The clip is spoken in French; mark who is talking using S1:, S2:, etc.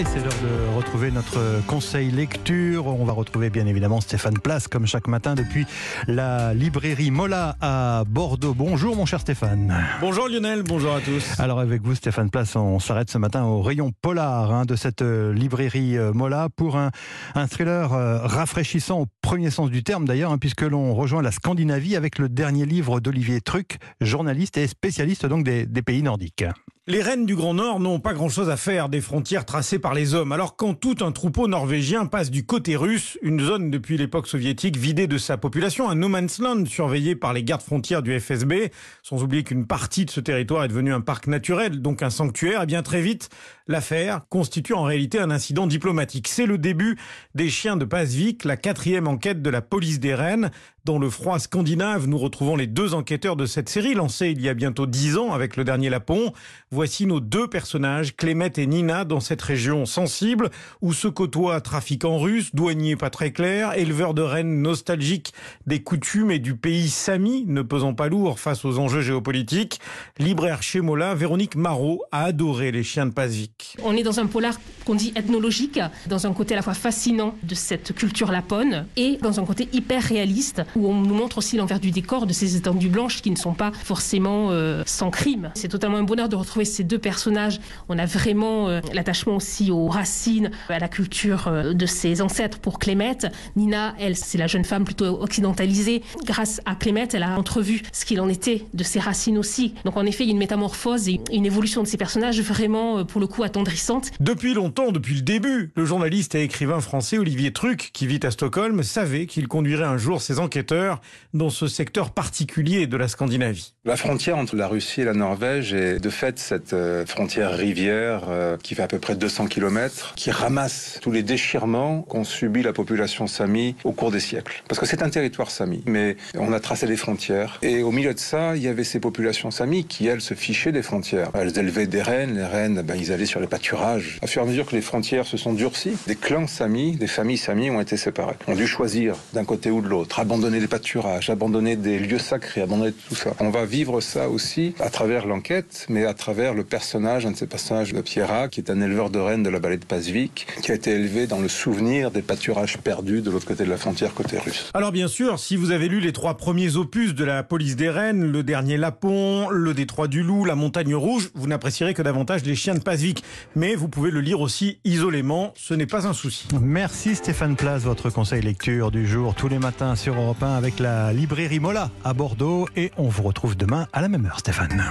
S1: Et c'est l'heure de retrouver notre conseil lecture. On va retrouver bien évidemment Stéphane Place comme chaque matin depuis la librairie Mola à Bordeaux. Bonjour mon cher Stéphane.
S2: Bonjour Lionel, bonjour à tous.
S1: Alors avec vous Stéphane Place, on s'arrête ce matin au rayon polar hein, de cette euh, librairie euh, Mola pour un, un thriller euh, rafraîchissant au premier sens du terme d'ailleurs, hein, puisque l'on rejoint la Scandinavie avec le dernier livre d'Olivier Truc, journaliste et spécialiste donc des, des pays nordiques.
S2: Les reines du Grand Nord n'ont pas grand-chose à faire des frontières tracées par les hommes. Alors quand tout un troupeau norvégien passe du côté russe, une zone depuis l'époque soviétique vidée de sa population, un no man's land surveillé par les gardes frontières du FSB, sans oublier qu'une partie de ce territoire est devenue un parc naturel, donc un sanctuaire, et eh bien très vite, l'affaire constitue en réalité un incident diplomatique. C'est le début des chiens de Pasvik, la quatrième enquête de la police des Rennes. Dans le froid scandinave, nous retrouvons les deux enquêteurs de cette série, lancée il y a bientôt dix ans avec le dernier Lapon. Voici nos deux personnages, Clémette et Nina, dans cette région sensible où se côtoient trafiquants russes, douaniers pas très clairs, éleveurs de rennes nostalgiques des coutumes et du pays sami, ne pesant pas lourd face aux enjeux géopolitiques. Libraire chez Mola, Véronique Marot a adoré les chiens de Pasvik.
S3: On est dans un polar qu'on dit ethnologique, dans un côté à la fois fascinant de cette culture lapone et dans un côté hyper réaliste où on nous montre aussi l'envers du décor de ces étendues blanches qui ne sont pas forcément euh, sans crime. C'est totalement un bonheur de retrouver ces deux personnages. On a vraiment euh, l'attachement aussi aux racines, à la culture euh, de ses ancêtres pour Clémette. Nina, elle, c'est la jeune femme plutôt occidentalisée. Grâce à Clémette, elle a entrevu ce qu'il en était de ses racines aussi. Donc en effet, il y a une métamorphose et une évolution de ces personnages vraiment, pour le coup, attendrissante.
S2: Depuis longtemps, depuis le début, le journaliste et écrivain français Olivier Truc, qui vit à Stockholm, savait qu'il conduirait un jour ses enquêteurs dans ce secteur particulier de la Scandinavie.
S4: La frontière entre la Russie et la Norvège est de fait cette euh, frontière rivière euh, qui fait à peu près 200 km, qui ramasse tous les déchirements qu'ont subi la population sami au cours des siècles. Parce que c'est un territoire sami, mais on a tracé des frontières. Et au milieu de ça, il y avait ces populations sami qui, elles, se fichaient des frontières. Elles élevaient des rennes, les rennes, ben, ils allaient sur les pâturages. À fur et à mesure que les frontières se sont durcies, des clans sami, des familles sami ont été séparées. On a dû choisir d'un côté ou de l'autre, abandonner des pâturages, abandonner des lieux sacrés, abandonner tout ça. On va vivre ça aussi à travers l'enquête, mais à travers le personnage, un de ces personnages de Pierra, qui est un éleveur de rennes de la vallée de Pasvik, qui a été élevé dans le souvenir des pâturages perdus de l'autre côté de la frontière, côté russe.
S2: Alors bien sûr, si vous avez lu les trois premiers opus de la police des rennes, le dernier Lapon, le détroit du loup, la montagne rouge, vous n'apprécierez que davantage les chiens de Pasvik. Mais vous pouvez le lire aussi isolément, ce n'est pas un souci.
S1: Merci Stéphane Place, votre conseil lecture du jour, tous les matins sur Europe 1 avec la librairie Mola à Bordeaux et on vous retrouve demain à la même heure Stéphane.